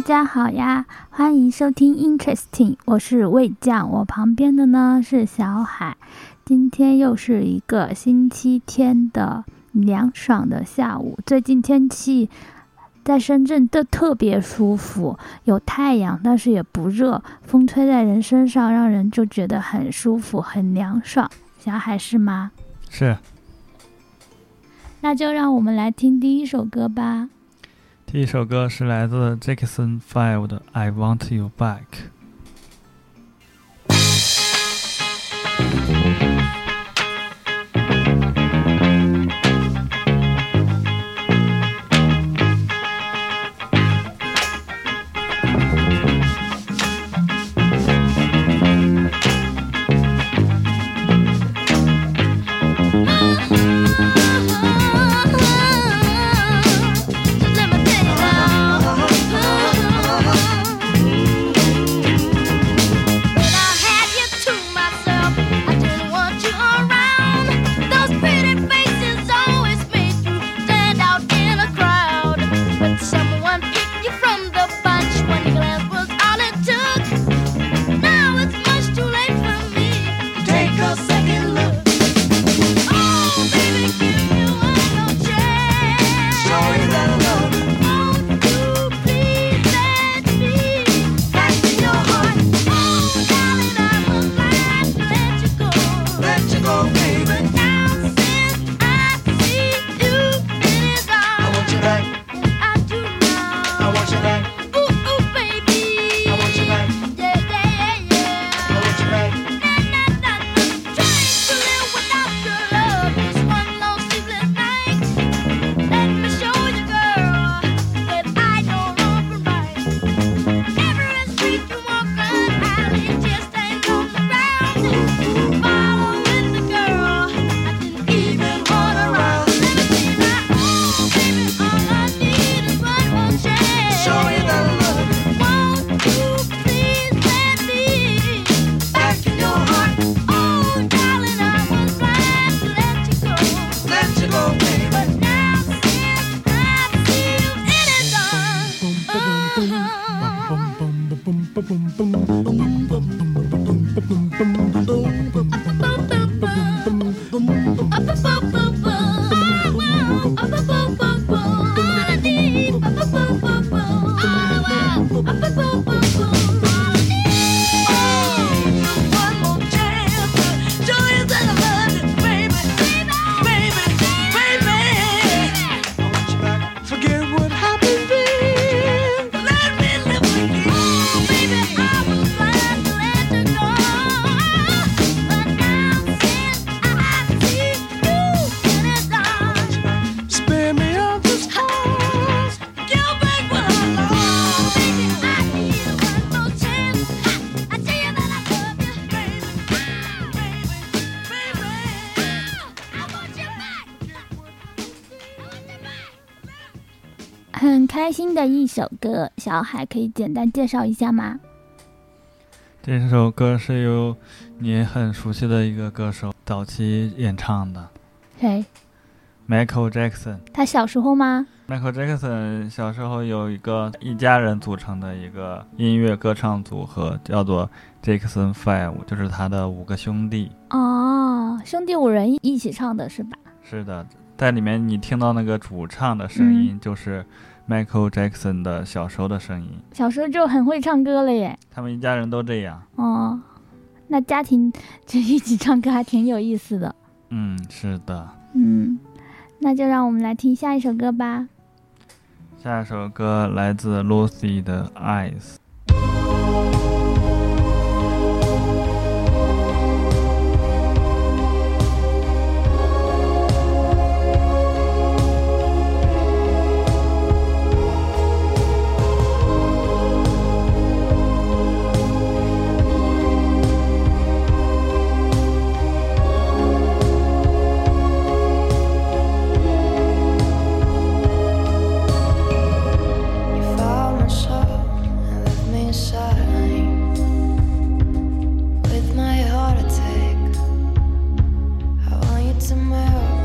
大家好呀，欢迎收听 Interesting，我是魏酱，我旁边的呢是小海。今天又是一个星期天的凉爽的下午，最近天气在深圳都特别舒服，有太阳，但是也不热，风吹在人身上，让人就觉得很舒服，很凉爽。小海是吗？是。那就让我们来听第一首歌吧。第一首歌是来自 Jackson Five 的《I Want You Back》。的一首歌，小海可以简单介绍一下吗？这首歌是由你很熟悉的一个歌手早期演唱的。谁？Michael Jackson。他小时候吗？Michael Jackson 小时候有一个一家人组成的一个音乐歌唱组合，叫做 Jackson Five，就是他的五个兄弟。哦，兄弟五人一起唱的是吧？是的，在里面你听到那个主唱的声音就是。Michael Jackson 的小时候的声音，小时候就很会唱歌了耶。他们一家人都这样。哦，那家庭就一起唱歌还挺有意思的。嗯，是的。嗯，那就让我们来听下一首歌吧。下一首歌来自 Lucy 的 Eyes。somewhere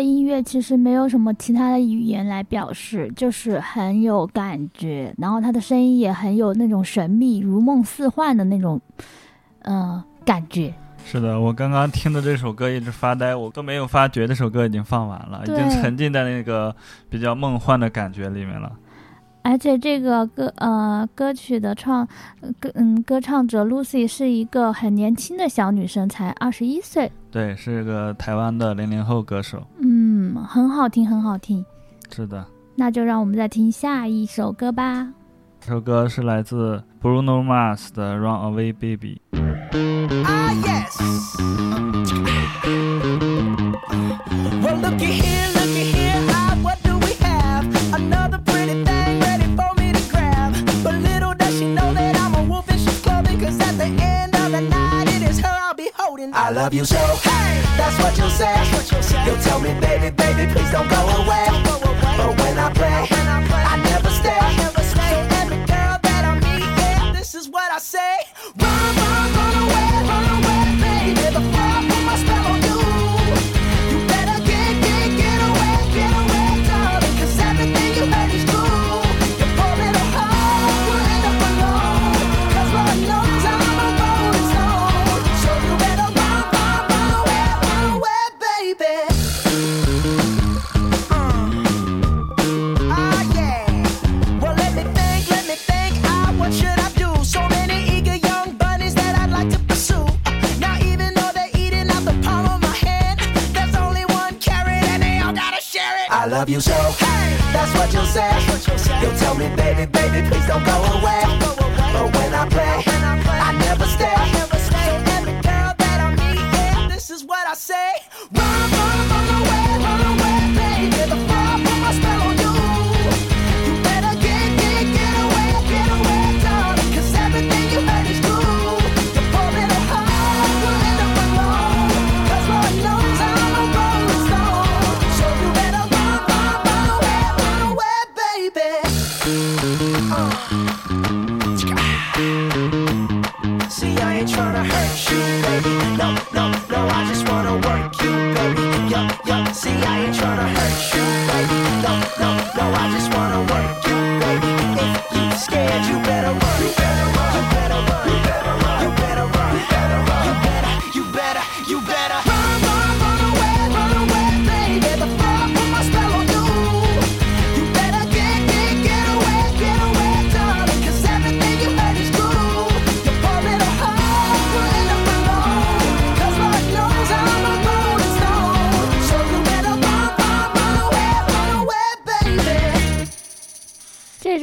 音乐其实没有什么其他的语言来表示，就是很有感觉，然后他的声音也很有那种神秘、如梦似幻的那种，嗯，感觉。是的，我刚刚听的这首歌一直发呆，我都没有发觉这首歌已经放完了，已经沉浸在那个比较梦幻的感觉里面了。而且这个歌呃歌曲的唱歌嗯歌唱者 Lucy 是一个很年轻的小女生，才二十一岁。对，是一个台湾的零零后歌手。嗯，很好听，很好听。是的。那就让我们再听下一首歌吧。这首歌是来自 Bruno Mars 的《Run Away Baby》。sad. love you so. Hey, that's what you'll say. You'll tell me, baby, baby, please don't go away. But when I play, I never stay.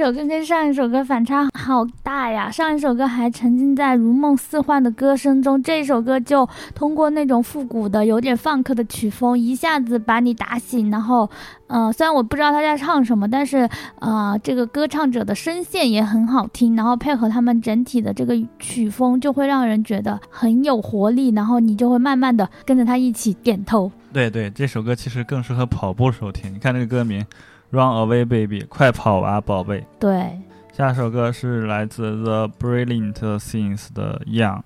首歌跟上一首歌反差好大呀！上一首歌还沉浸在如梦似幻的歌声中，这首歌就通过那种复古的、有点放克的曲风，一下子把你打醒。然后，呃，虽然我不知道他在唱什么，但是，呃，这个歌唱者的声线也很好听，然后配合他们整体的这个曲风，就会让人觉得很有活力，然后你就会慢慢的跟着他一起点头。对对，这首歌其实更适合跑步时候听。你看这个歌名，Run Away Baby，快跑啊，宝贝。对，下首歌是来自 The Brilliant Things 的 Young。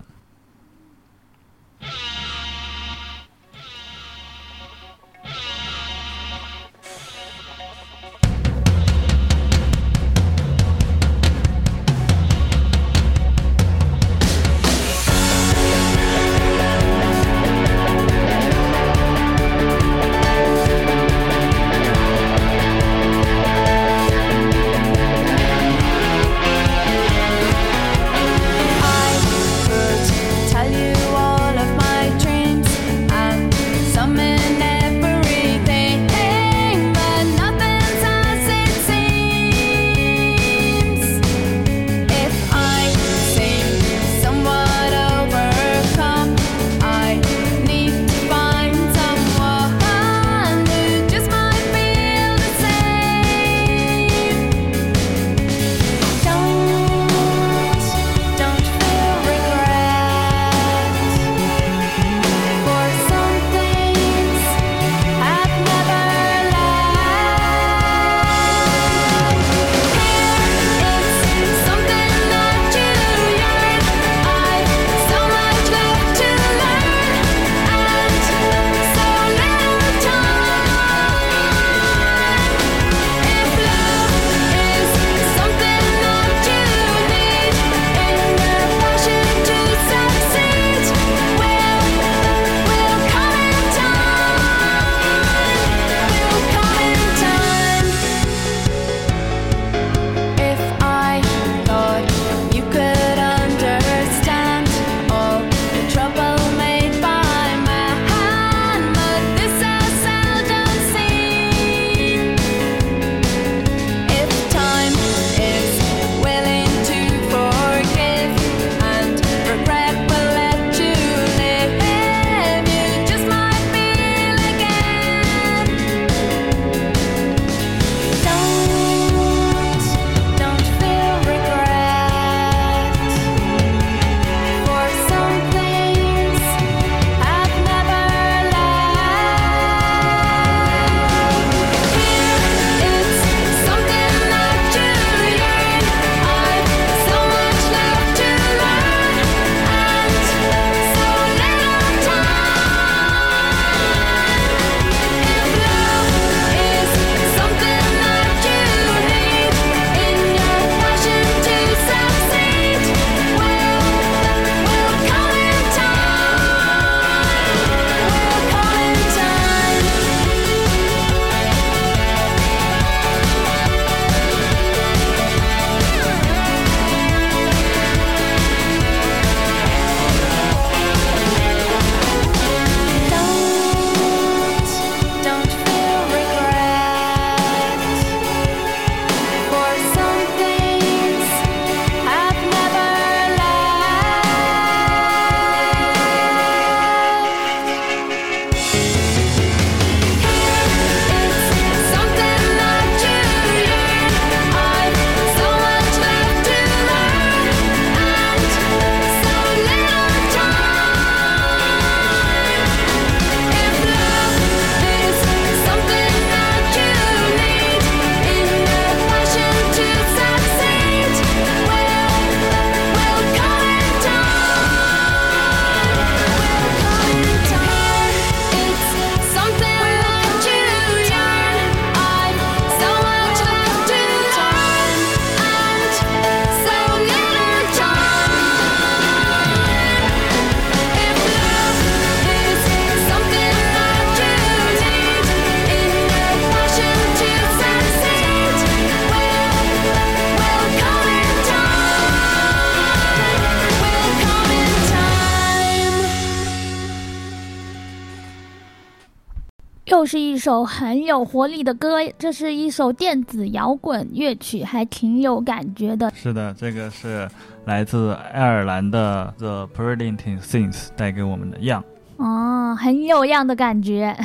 又是一首很有活力的歌，这是一首电子摇滚乐曲，还挺有感觉的。是的，这个是来自爱尔兰的 The Burlington Saints 带给我们的样。哦，很有样的感觉。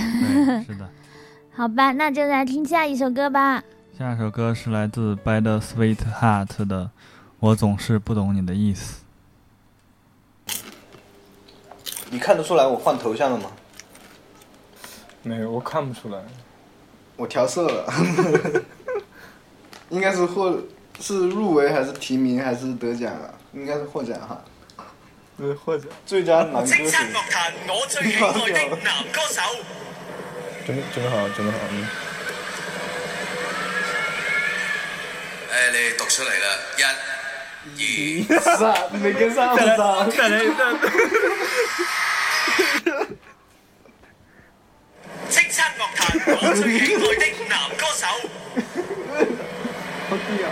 是的。好吧，那就来听下一首歌吧。下一首歌是来自 Bad Sweetheart 的《我总是不懂你的意思》。你看得出来我换头像了吗？没有，我看不出来。我调色了，应该是获是入围还是提名还是得奖啊？应该是获奖哈。对，获奖最佳男歌手。叱咤樂壇我最喜愛的男歌手。准备准备好了，准备好了。嗯誒，你讀出嚟啦，一、二。三，没跟上，三。再来最喜爱的男歌手。好屌。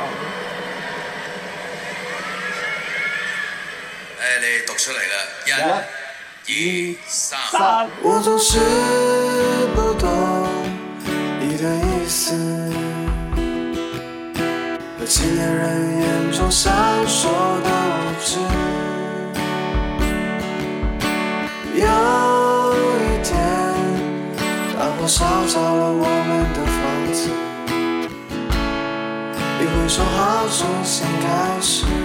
誒，你读出嚟啦，一、二、三。我总是不懂你的意思，和青年人眼中闪烁的火烧着了我们的房子，你会说好重新开始。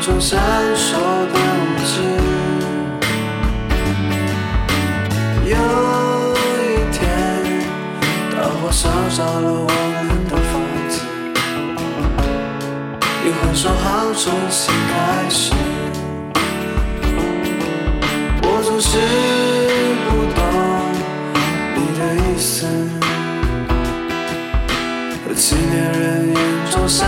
中闪烁的无知。有一天，大火烧着了我们的房子，你会说好重新开始。我总是不懂你的意思。和青年人眼中闪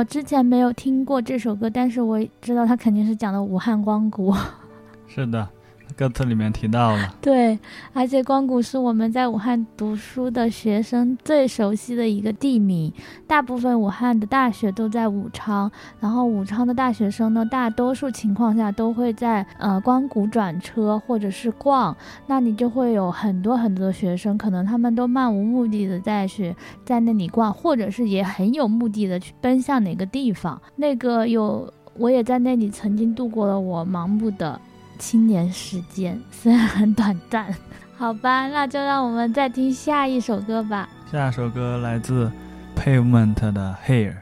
我之前没有听过这首歌，但是我知道它肯定是讲的武汉光谷。是的，歌词里面提到了。对，而且光谷是我们在武汉读书的学生最熟悉的一个地名。大部分武汉的大学都在武昌，然后武昌的大学生呢，大多数情况下都会在呃光谷转车或者是逛，那你就会有很多很多的学生，可能他们都漫无目的的在去在那里逛，或者是也很有目的的去奔向哪个地方。那个有，我也在那里曾经度过了我盲目的。青年时间虽然很短暂，好吧，那就让我们再听下一首歌吧。下一首歌来自 Pavement 的 Here。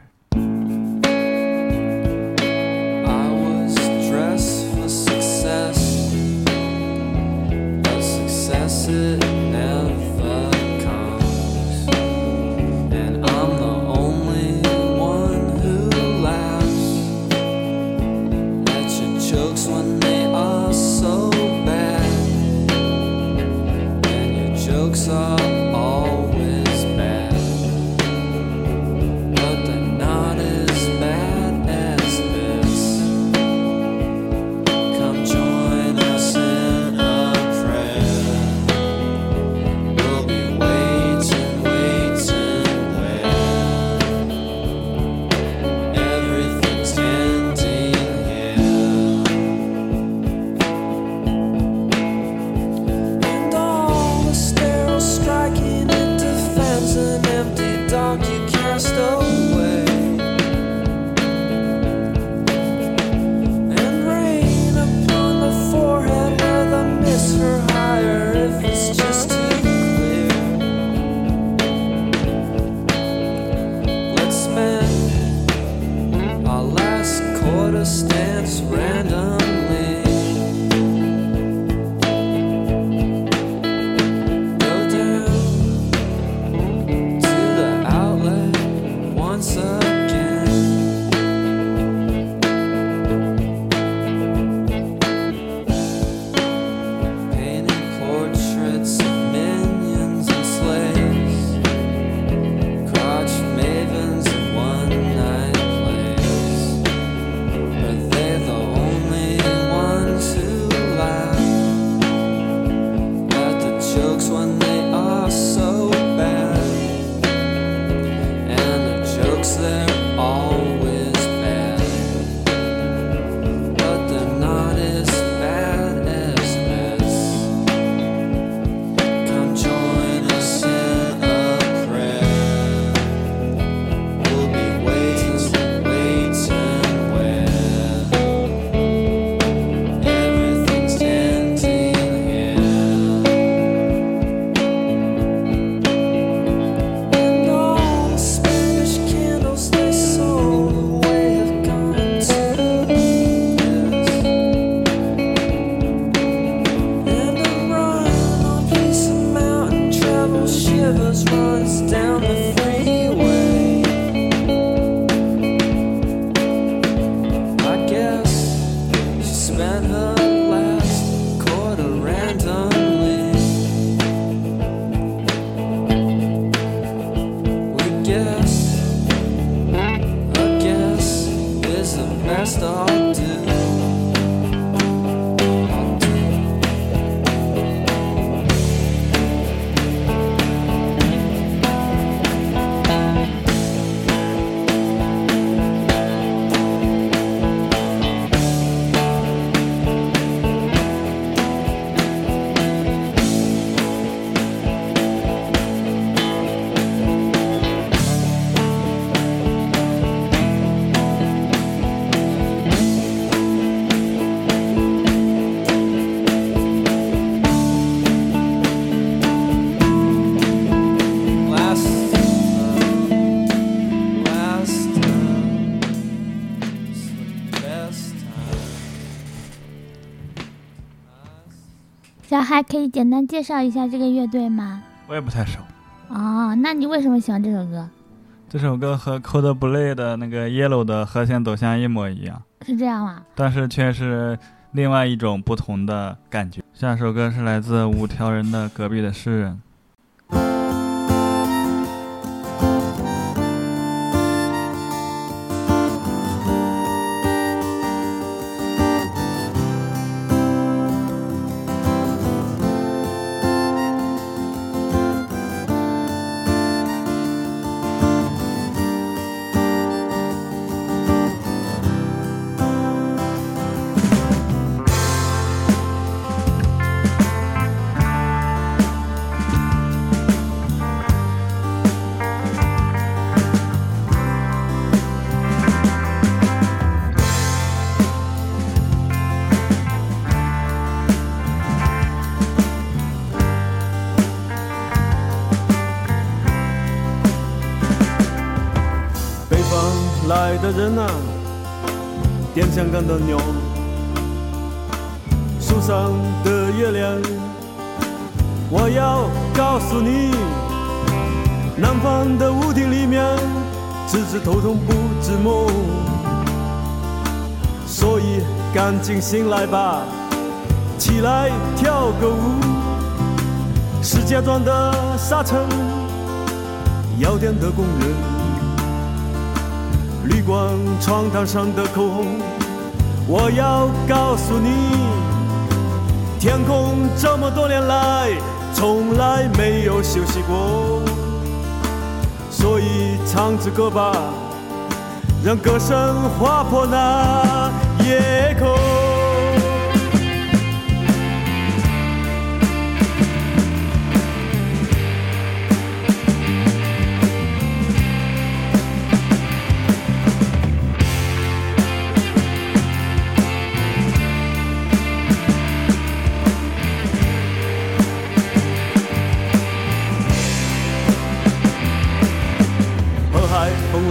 Shivers runs down the freeway. I guess she spent her last quarter randomly. We guess, I guess, is the best I'll 小海可以简单介绍一下这个乐队吗？我也不太熟。哦，那你为什么喜欢这首歌？这首歌和 Coldplay 的那个 Yellow 的和弦走向一模一样，是这样吗？但是却是另外一种不同的感觉。下首歌是来自五条人的《隔壁的诗人》。人啊，点香港的牛，树上的月亮，我要告诉你，南方的屋顶里面，只知头痛不知梦，所以赶紧醒来吧，起来跳个舞，石家庄的沙城，药店的工人。旅馆床单上的口红，我要告诉你，天空这么多年来从来没有休息过，所以唱支歌吧，让歌声划破那夜空。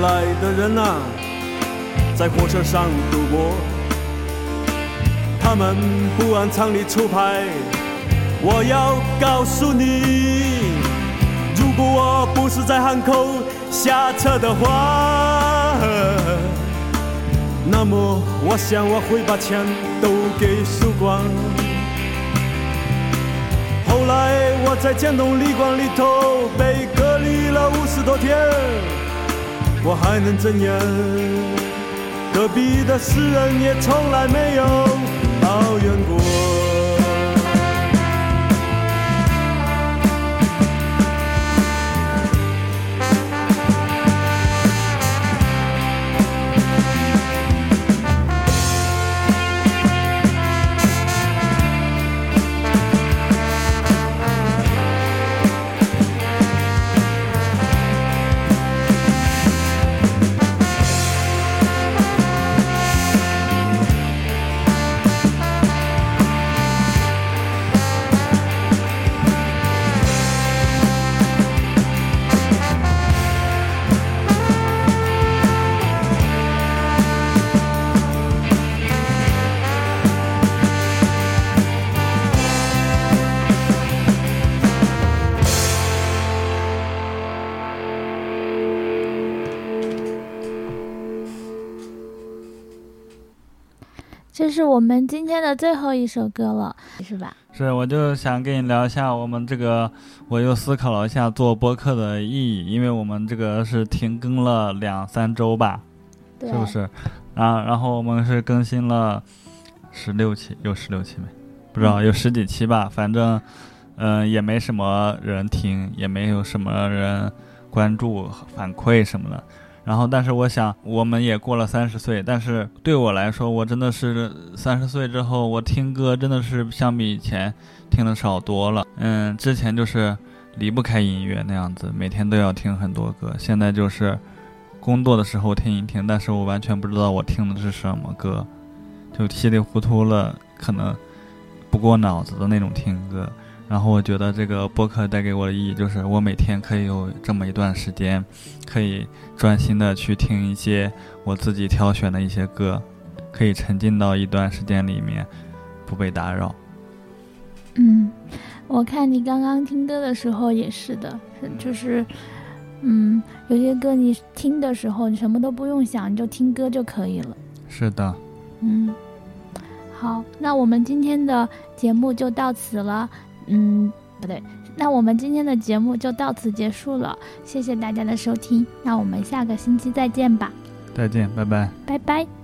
来的人啊，在火车上度过。他们不按常理出牌，我要告诉你，如果我不是在汉口下车的话，那么我想我会把钱都给输光。后来我在建东旅馆里头被隔离了五十多天，我还能怎样？隔壁的诗人也从来没有抱怨过。这是我们今天的最后一首歌了，是吧？是，我就想跟你聊一下我们这个，我又思考了一下做播客的意义，因为我们这个是停更了两三周吧，对是不是？啊，然后我们是更新了十六期，有十六期没？不知道，有十几期吧，反正，嗯、也没什么人听，也没有什么人关注、反馈什么的。然后，但是我想，我们也过了三十岁，但是对我来说，我真的是三十岁之后，我听歌真的是相比以前听的少多了。嗯，之前就是离不开音乐那样子，每天都要听很多歌。现在就是工作的时候听一听，但是我完全不知道我听的是什么歌，就稀里糊涂了，可能不过脑子的那种听歌。然后我觉得这个播客带给我的意义就是，我每天可以有这么一段时间，可以专心的去听一些我自己挑选的一些歌，可以沉浸到一段时间里面，不被打扰。嗯，我看你刚刚听歌的时候也是的，就是，嗯，有些歌你听的时候你什么都不用想，你就听歌就可以了。是的，嗯，好，那我们今天的节目就到此了。嗯，不对，那我们今天的节目就到此结束了，谢谢大家的收听，那我们下个星期再见吧，再见，拜拜。拜拜。